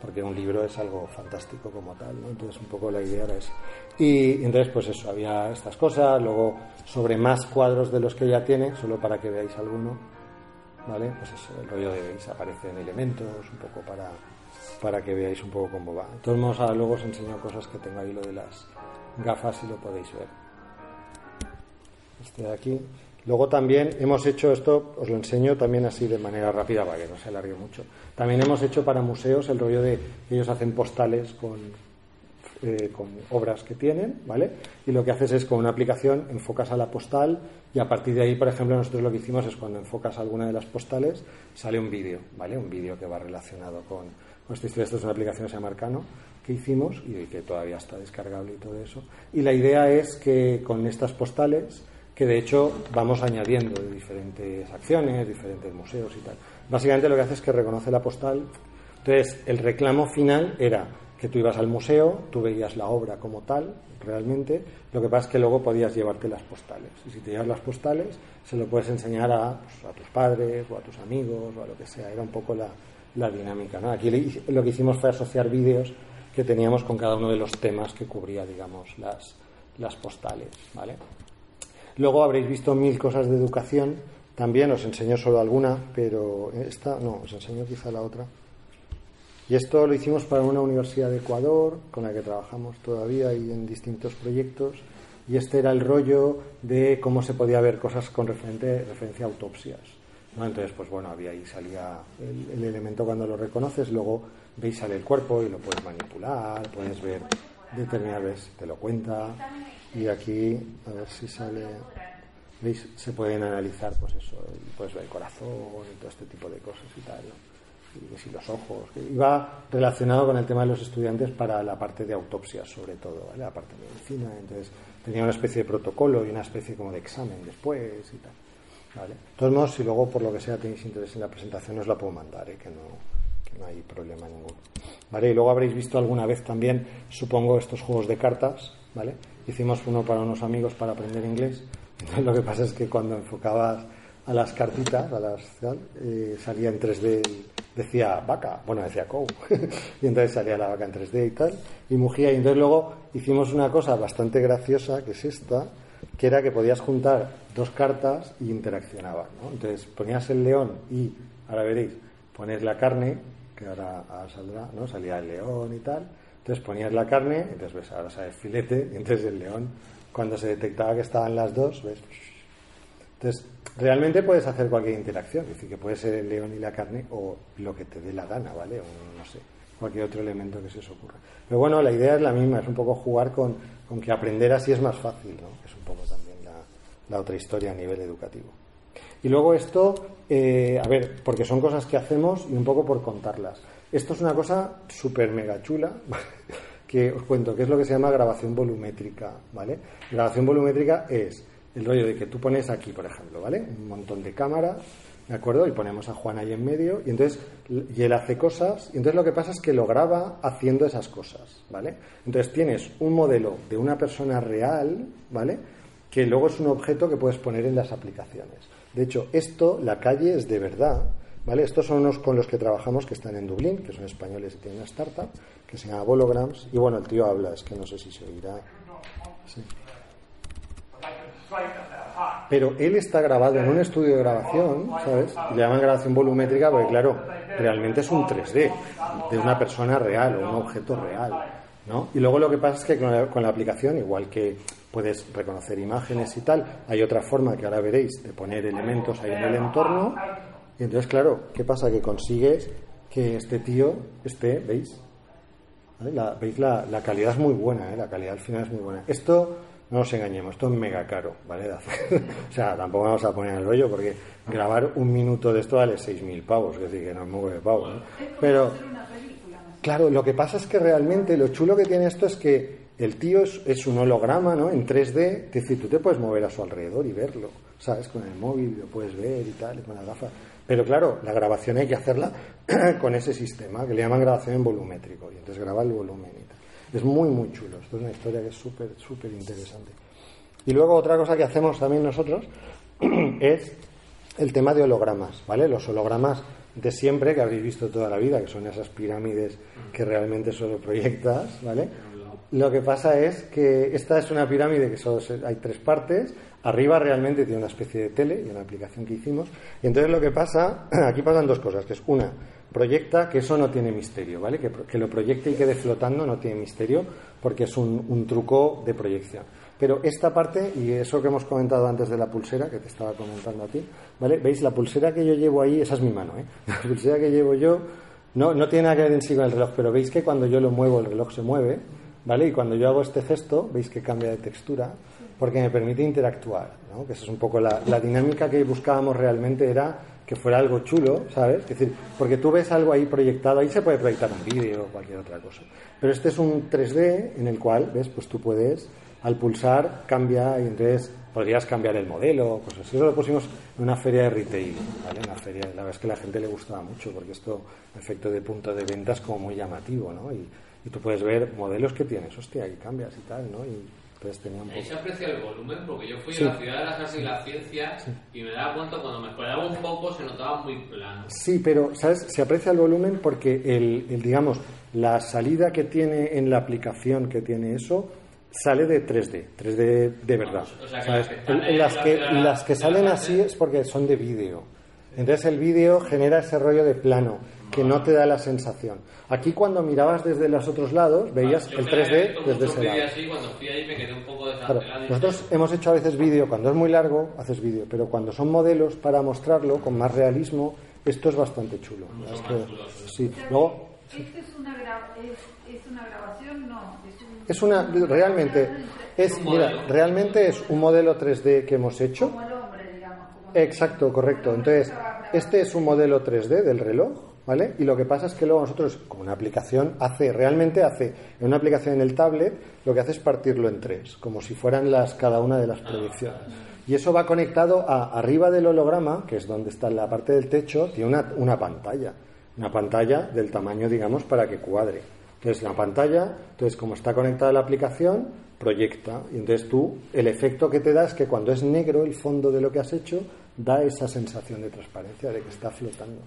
porque un libro es algo fantástico como tal, ¿no? entonces un poco la idea era esa. Y, entonces, pues eso, había estas cosas, luego sobre más cuadros de los que ella tiene, solo para que veáis alguno, ¿vale? Pues eso, el rollo de, veis, aparecen elementos, un poco para para que veáis un poco cómo va. De todos modos, luego os enseño cosas que tengo ahí, lo de las gafas, y lo podéis ver. Este de aquí. Luego también hemos hecho esto, os lo enseño también así de manera rápida para que no se alargue mucho. También hemos hecho para museos el rollo de ellos hacen postales con, eh, con obras que tienen, ¿vale? Y lo que haces es con una aplicación enfocas a la postal y a partir de ahí, por ejemplo, nosotros lo que hicimos es cuando enfocas alguna de las postales sale un vídeo, ¿vale? Un vídeo que va relacionado con, esta historia, esto es una aplicación que se llama Arcano que hicimos y que todavía está descargable y todo eso. Y la idea es que con estas postales, que de hecho vamos añadiendo diferentes acciones, diferentes museos y tal, básicamente lo que hace es que reconoce la postal. Entonces, el reclamo final era que tú ibas al museo, tú veías la obra como tal, realmente, lo que pasa es que luego podías llevarte las postales. Y si te llevas las postales, se lo puedes enseñar a, pues, a tus padres o a tus amigos o a lo que sea. Era un poco la, la dinámica. Aquí lo que hicimos fue asociar vídeos que teníamos con cada uno de los temas que cubría, digamos, las, las postales. ¿vale? Luego habréis visto mil cosas de educación. También os enseño solo alguna, pero esta, no, os enseño quizá la otra. Y esto lo hicimos para una universidad de Ecuador, con la que trabajamos todavía y en distintos proyectos. Y este era el rollo de cómo se podía ver cosas con referente, referencia a autopsias. Entonces, pues bueno, había ahí salía el, elemento cuando lo reconoces, luego veis sale el cuerpo y lo puedes manipular, puedes ver determinadas te lo cuenta y aquí a ver si sale, veis, se pueden analizar, pues eso, puedes ver el corazón y todo este tipo de cosas y tal, y si los ojos, iba relacionado con el tema de los estudiantes para la parte de autopsia sobre todo, ¿vale? la parte de medicina, entonces tenía una especie de protocolo y una especie como de examen después y tal. ¿vale? De todos modos, si luego por lo que sea tenéis interés en la presentación, os la puedo mandar, ¿eh? que, no, no hay problema ninguno. ¿Vale? Y luego habréis visto alguna vez también, supongo, estos juegos de cartas, ¿vale? Hicimos uno para unos amigos para aprender inglés. Entonces, lo que pasa es que cuando enfocabas a las cartitas, a las eh, salía en 3D, decía vaca, bueno, decía cow, y entonces salía la vaca en 3D y tal, y mugía, y entonces luego hicimos una cosa bastante graciosa, que es esta, que era que podías juntar dos cartas y interaccionaban. ¿no? Entonces ponías el león y, ahora veréis, pones la carne, que ahora, saldrá, ¿no? salía el león y tal. Entonces ponías la carne, entonces ves, ahora sale el filete, y entonces el león, cuando se detectaba que estaban las dos, ves. Entonces, realmente puedes hacer cualquier interacción, es decir, que puede ser el león y la carne o lo que te dé la gana, ¿vale? O no sé, cualquier otro elemento que se os ocurra. Pero bueno, la idea es la misma, es un poco jugar con, con que aprender así es más fácil, ¿no? Es un poco también la, la otra historia a nivel educativo. Y luego esto, eh, a ver, porque son cosas que hacemos y un poco por contarlas. Esto es una cosa súper mega chula, que os cuento, que es lo que se llama grabación volumétrica, ¿vale? Grabación volumétrica es el rollo de que tú pones aquí, por ejemplo, ¿vale? Un montón de cámaras, ¿de acuerdo? Y ponemos a Juan ahí en medio, y entonces, y él hace cosas, y entonces lo que pasa es que lo graba haciendo esas cosas, ¿vale? Entonces tienes un modelo de una persona real, ¿vale? Que luego es un objeto que puedes poner en las aplicaciones. De hecho, esto, la calle es de verdad, ¿vale? Estos son unos con los que trabajamos que están en Dublín, que son españoles y tienen una startup, que se llama Bolograms, y bueno, el tío habla, es que no sé si se oirá. Sí. Pero él está grabado en un estudio de grabación, ¿sabes? Le llaman grabación volumétrica porque, claro, realmente es un 3D de una persona real o un objeto real, ¿no? Y luego lo que pasa es que con la, aplicación, igual que puedes reconocer imágenes y tal, hay otra forma que ahora veréis de poner elementos ahí en el entorno. Y entonces, claro, ¿qué pasa? Que consigues que este tío esté, ¿veis? La, ¿Veis? La, la calidad es muy buena, ¿eh? La calidad al final es muy buena. Esto no nos engañemos, esto es mega caro, ¿vale? o sea, tampoco vamos a poner el rollo porque grabar un minuto de esto vale 6.000 pavos, es decir, que no es muy de pavos, ¿no? Pero, claro, lo que pasa es que realmente lo chulo que tiene esto es que el tío es, un holograma, ¿no? En 3D, es decir, tú te puedes mover a su alrededor y verlo, ¿sabes? Con el móvil lo puedes ver y tal, con la gafa. Pero claro, la grabación hay que hacerla con ese sistema que le llaman grabación en volumétrico y entonces graba el volumen. Es muy, muy chulo. Esto es una historia que es súper, súper interesante. Y luego otra cosa que hacemos también nosotros es el tema de hologramas, ¿vale? Los hologramas de siempre que habéis visto toda la vida, que son esas pirámides que realmente solo proyectas, ¿vale? Lo que pasa es que esta es una pirámide que solo hay tres partes. Arriba realmente tiene una especie de tele y una aplicación que hicimos. Y entonces lo que pasa, aquí pasan dos cosas, que es una, proyecta que eso no tiene misterio, ¿vale? Que, lo proyecte y quede flotando no tiene misterio porque es un, truco de proyección. Pero esta parte, y eso que hemos comentado antes de la pulsera, que te estaba comentando a ti, ¿vale? ¿Veis? La pulsera que yo llevo ahí, esa es mi mano, ¿eh? La pulsera que llevo yo no, no tiene nada que ver en sí con el reloj, pero veis que cuando yo lo muevo el reloj se mueve, ¿vale? Y cuando yo hago este gesto, veis que cambia de textura, porque me permite interactuar, ¿no? Que esa es un poco la, la dinámica que buscábamos realmente era que fuera algo chulo, ¿sabes? Es decir, porque tú ves algo ahí proyectado, ahí se puede proyectar un vídeo o cualquier otra cosa. Pero este es un 3D en el cual, ¿ves? Pues tú puedes, al pulsar, cambia y entonces podrías cambiar el modelo cosas Eso lo pusimos en una feria de retail, ¿vale? Una feria, la verdad es que a la gente le gustaba mucho porque esto, efecto de punto de venta, es como muy llamativo, ¿no? Y, y tú puedes ver modelos que tienes, hostia, y cambias y tal, ¿no? Y, Ahí se aprecia el volumen porque yo fui a la ciudad de las artes y las ciencias y me daba cuenta cuando me esperaba un poco se notaba muy plano. Sí, pero ¿sabes? se aprecia el volumen porque el, digamos la salida que tiene en la aplicación que tiene eso sale de 3D, 3D de verdad. las, que, las que salen así es porque son de vídeo. Entonces el vídeo genera ese rollo de plano que no te da la sensación. Aquí cuando mirabas desde los otros lados veías el 3D desde ese lado. nosotros hemos hecho a veces vídeo, cuando es muy largo haces vídeo, pero cuando son modelos para mostrarlo con más realismo, esto es bastante chulo. Es que, sí. Luego, ¿Esto es una, es, una grabación? No. Es, una, realmente, es, mira, realmente es un modelo 3D que hemos hecho. Como el hombre, digamos. Exacto, correcto. Entonces, este es un modelo 3D del reloj Y lo que pasa es que luego nosotros, como una aplicación, hace, realmente hace, en una aplicación en el tablet, lo que hace es partirlo en tres, como si fueran las, cada una de las proyecciones. Y eso va conectado a arriba del holograma, que es donde está la parte del techo, tiene una, una pantalla. Una pantalla del tamaño, digamos, para que cuadre. Entonces, la pantalla, entonces, como está conectada a la aplicación, proyecta. Y entonces tú, el efecto que te da es que cuando es negro el fondo de lo que has hecho, da esa sensación de transparencia, de que está flotando.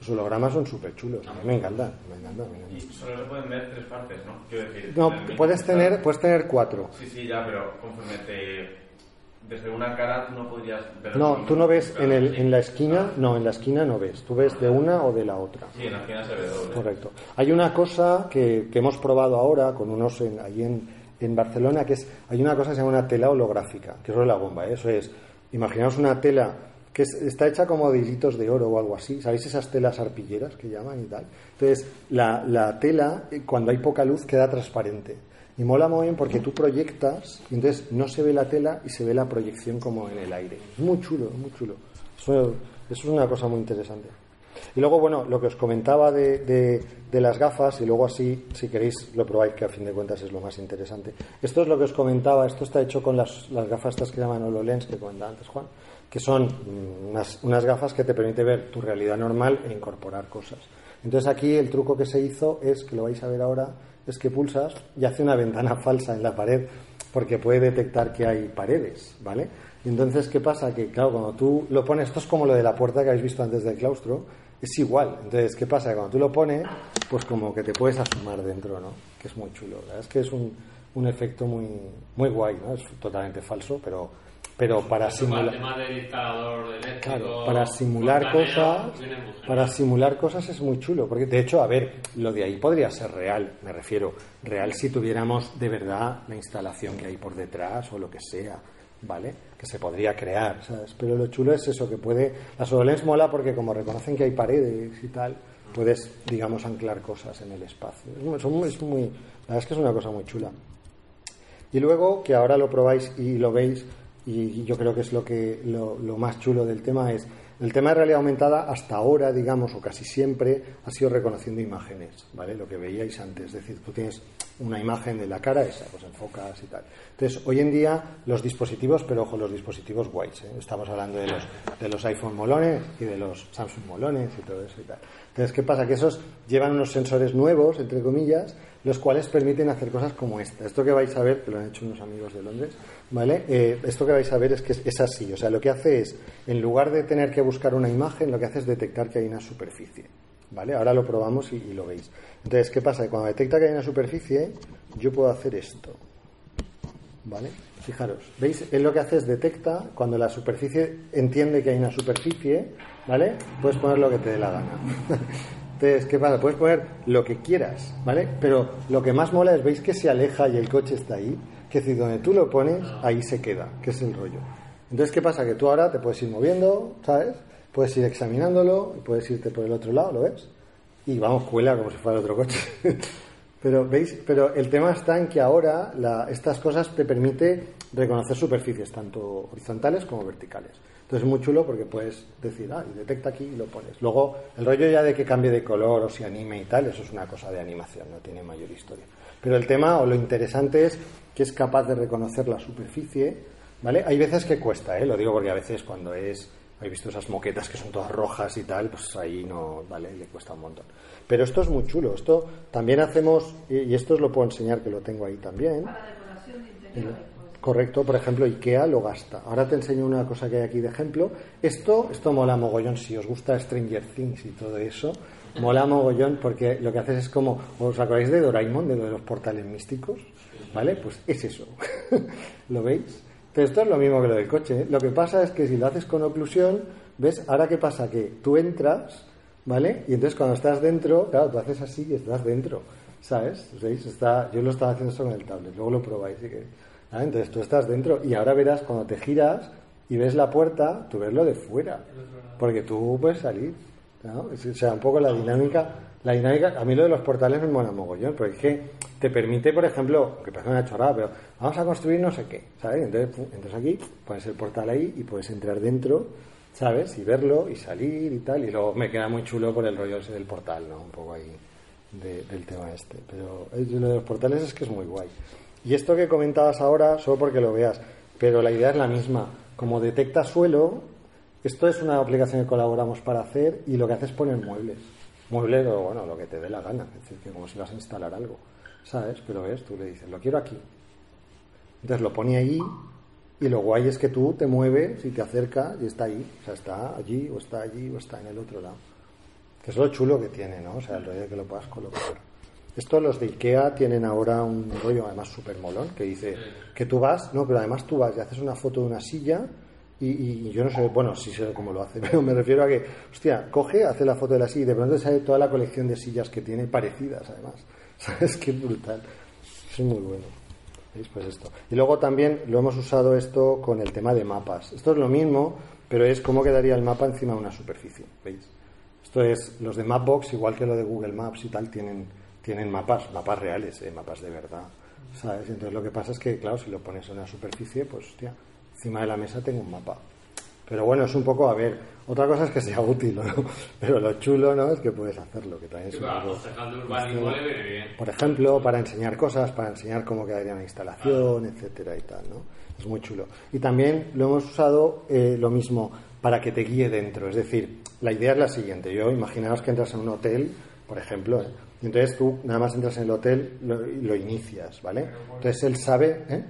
Los hologramas son súper chulos. A mí me encantan, me encantan, Y solo se pueden ver tres partes, ¿no? Quiero decir, no, puedes tener, puedes tener cuatro. Sí, sí, ya, pero conforme te... Desde una cara tú no podrías ver... No, tú no ves en, el, en la esquina, no, en la esquina no ves. Tú ves de una o de la otra. Sí, en la esquina se ve doble. Correcto. Hay una cosa que, que hemos probado ahora con unos en, allí en, en Barcelona, que es, hay una cosa que se llama una tela holográfica, que es la bomba, ¿eh? eso es, imaginaos una tela que está hecha como de hilitos de oro o algo así. ¿Sabéis esas telas arpilleras que llaman y tal? Entonces, la, la tela, eh, cuando hay poca luz, queda transparente. Y mola muy bien porque tú proyectas entonces no se ve la tela y se ve la proyección como en el aire. Es muy chulo, muy chulo. Eso, es una cosa muy interesante. Y luego, bueno, lo que os comentaba de, de, las gafas, y luego así, si queréis, lo probáis, que a fin de cuentas es lo más interesante. Esto es lo que os comentaba, esto está hecho con las, las gafas estas que llaman HoloLens, que comentaba antes Juan que son unas, unas, gafas que te permite ver tu realidad normal e incorporar cosas. Entonces aquí el truco que se hizo es, que lo vais a ver ahora, es que pulsas y hace una ventana falsa en la pared porque puede detectar que hay paredes, ¿vale? Entonces, ¿qué pasa? Que, claro, cuando tú lo pones, esto es como lo de la puerta que habéis visto antes del claustro, es igual. Entonces, ¿qué pasa? Que cuando tú lo pones, pues como que te puedes asomar dentro, ¿no? Que es muy chulo. ¿verdad? Es que es un, un efecto muy, muy guay, ¿no? Es totalmente falso, pero pero para simular para simular cosas para simular cosas es muy chulo porque de hecho a ver lo de ahí podría ser real me refiero real si tuviéramos de verdad la instalación que hay por detrás o lo que sea vale que se podría crear ¿sabes? pero lo chulo es eso que puede la HoloLens mola porque como reconocen que hay paredes y tal puedes digamos anclar cosas en el espacio. Es muy la verdad es que es una cosa muy chula. Y luego que ahora lo probáis y lo veis y yo creo que es lo que lo, más chulo del tema es el tema de realidad aumentada hasta ahora digamos o casi siempre ha sido reconociendo imágenes vale lo que veíais antes es decir tú tienes una imagen de la cara esa pues enfocas y tal entonces hoy en día los dispositivos pero ojo los dispositivos guays ¿eh? estamos hablando de los de los iPhone molones y de los Samsung molones y todo eso y tal entonces qué pasa que esos llevan unos sensores nuevos entre comillas los cuales permiten hacer cosas como esta. Esto que vais a ver, que lo han hecho unos amigos de Londres, ¿vale? Eh, esto que vais a ver es que es, así. O sea, lo que hace es, en lugar de tener que buscar una imagen, lo que hace es detectar que hay una superficie. ¿Vale? Ahora lo probamos y, lo veis. Entonces, ¿qué pasa? Cuando detecta que hay una superficie, yo puedo hacer esto. ¿Vale? Fijaros, ¿veis? Él lo que hace es detecta, cuando la superficie entiende que hay una superficie, ¿vale? Puedes poner lo que te dé la gana. Entonces, ¿qué pasa? Puedes poner lo que quieras, ¿vale? Pero lo que más mola es, ¿veis que se aleja y el coche está ahí? Que decir, donde tú lo pones, ahí se queda, que es el rollo. Entonces, ¿qué pasa? Que tú ahora te puedes ir moviendo, ¿sabes? Puedes ir examinándolo, puedes irte por el otro lado, ¿lo ves? Y vamos, cuela como si fuera otro coche. Pero, ¿veis? Pero el tema está en que ahora estas cosas te permite reconocer superficies, tanto horizontales como verticales. Entonces es muy chulo porque puedes decir, ah, y detecta aquí y lo pones. Luego, el rollo ya de que cambie de color o se anime y tal, eso es una cosa de animación, no tiene mayor historia. Pero el tema o lo interesante es que es capaz de reconocer la superficie, ¿vale? Hay veces que cuesta, ¿eh? Lo digo porque a veces cuando es, he visto esas moquetas que son todas rojas y tal, pues ahí no, ¿vale? Le cuesta un montón. Pero esto es muy chulo. Esto también hacemos, y esto os lo puedo enseñar que lo tengo ahí también. Para decoración de interior. Correcto, por ejemplo, IKEA lo gasta. Ahora te enseño una cosa que hay aquí de ejemplo. Esto, esto mola mogollón, si os gusta Stranger Things y todo eso, mola mogollón porque lo que haces es como, ¿os acordáis de Doraemon, de los portales místicos? ¿Vale? Pues es eso. ¿Lo veis? Entonces esto es lo mismo que lo del coche. ¿eh? Lo que pasa es que si lo haces con oclusión, ¿ves? Ahora qué pasa? Que tú entras, ¿vale? Y entonces cuando estás dentro, claro, tú haces así y estás dentro, ¿sabes? ¿Veis? Está, yo lo estaba haciendo eso con el tablet, luego lo probáis. ¿sí? Ah, entonces tú estás dentro y ahora verás cuando te giras y ves la puerta, tú ves lo de fuera, porque tú puedes salir. O sea, un poco la dinámica. La dinámica, a mí lo de los portales me mola mogollón, porque es que te permite, por ejemplo, que parece una chorrada, pero vamos a construir no sé qué, ¿sabes? Entonces, entras aquí, pones el portal ahí y puedes entrar dentro, ¿sabes? Y verlo y salir y tal. Y luego me queda muy chulo por el rollo del portal, ¿no? Un poco ahí del tema este. Pero lo de los portales es que es muy guay. Y esto que comentabas ahora, solo porque lo veas, pero la idea es la misma. Como detecta suelo, esto es una aplicación que colaboramos para hacer y lo que hace es poner muebles. Muebles o, bueno, lo que te dé la gana. Es decir, que como si vas a instalar algo. ¿Sabes? Pero ves, tú le dices, lo quiero aquí. Entonces lo pone ahí y lo guay es que tú te mueves y te acercas y está ahí. O sea, está allí o está allí o está en el otro lado. Que es lo chulo que tiene, ¿no? O sea, el rollo de que lo puedas colocar. Esto los de Ikea tienen ahora un rollo además súper molón que dice que tú vas, no, pero además tú vas y haces una foto de una silla y, yo no sé, bueno, sí sé cómo lo hace, pero me refiero a que, hostia, coge, hace la foto de la silla y de pronto sale toda la colección de sillas que tiene parecidas además. ¿Sabes? Qué brutal. Es muy bueno. ¿Veis? Pues esto. Y luego también lo hemos usado esto con el tema de mapas. Esto es lo mismo, pero es cómo quedaría el mapa encima de una superficie, ¿veis? Esto es, los de Mapbox, igual que lo de Google Maps y tal, tienen, tienen mapas, mapas reales, ¿eh? mapas de verdad, ¿sabes? Entonces lo que pasa es que, claro, si lo pones en una superficie, pues, hostia, encima de la mesa tengo un mapa. Pero bueno, es un poco, a ver, otra cosa es que sea útil, ¿no? Pero lo chulo, ¿no? Es que puedes hacerlo, que también es un poco... Por ejemplo, para enseñar cosas, para enseñar cómo quedaría una instalación, etcétera y tal, ¿no? Es muy chulo. Y también lo hemos usado eh, lo mismo para que te guíe dentro. Es decir, la idea es la siguiente. Yo, imaginaos que entras en un hotel, por ejemplo, ¿eh? y entonces tú nada más entras en el hotel lo, lo inicias, ¿vale? Entonces él sabe, ¿eh?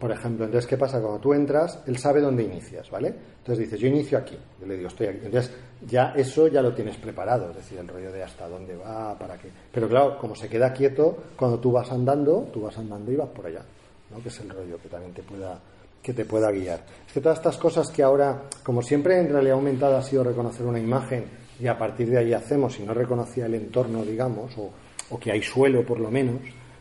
Por ejemplo, entonces, ¿qué pasa? Cuando tú entras, él sabe dónde inicias, ¿vale? Entonces dices, yo inicio aquí. Yo le digo, estoy aquí. Entonces, ya eso ya lo tienes preparado, es decir, el rollo de hasta dónde va, para qué. Pero claro, como se queda quieto, cuando tú vas andando, tú vas andando y vas por allá, ¿no? Que es el rollo que también te pueda que te pueda guiar. Es que todas estas cosas que ahora, como siempre en realidad aumentada ha sido reconocer una imagen y a partir de ahí hacemos, si no reconocía el entorno, digamos, o, o que hay suelo por lo menos,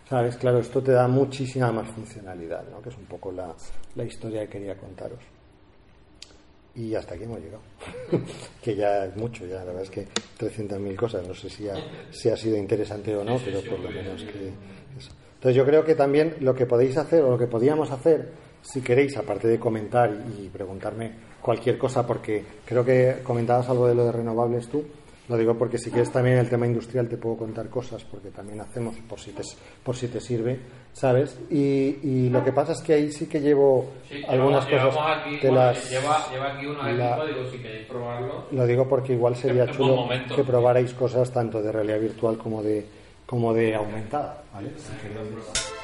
¿Sabes? Claro, esto te da muchísima más funcionalidad, ¿no? Que es un poco la, la historia que quería contaros. Y hasta aquí hemos llegado. que ya es mucho, ya la verdad es que 300.000 cosas. No sé si ha, si ha sido interesante o no, pero por lo menos que eso. Entonces yo creo que también lo que podéis hacer o lo que podíamos hacer, si queréis, aparte de comentar y preguntarme cualquier cosa, porque creo que comentabas algo de lo de renovables tú, lo digo porque si quieres también el tema industrial te puedo contar cosas, porque también hacemos, por si te, por si te sirve, ¿sabes? Y, y lo que pasa es que ahí sí que llevo Sí, algunas llevamos cosas. aquí, te bueno, las- lleva, lleva aquí la- si queréis probarlo. Lo digo porque igual sería chulo momento. que probarais cosas tanto de realidad virtual como de, como de aumentada, ¿vale? Si.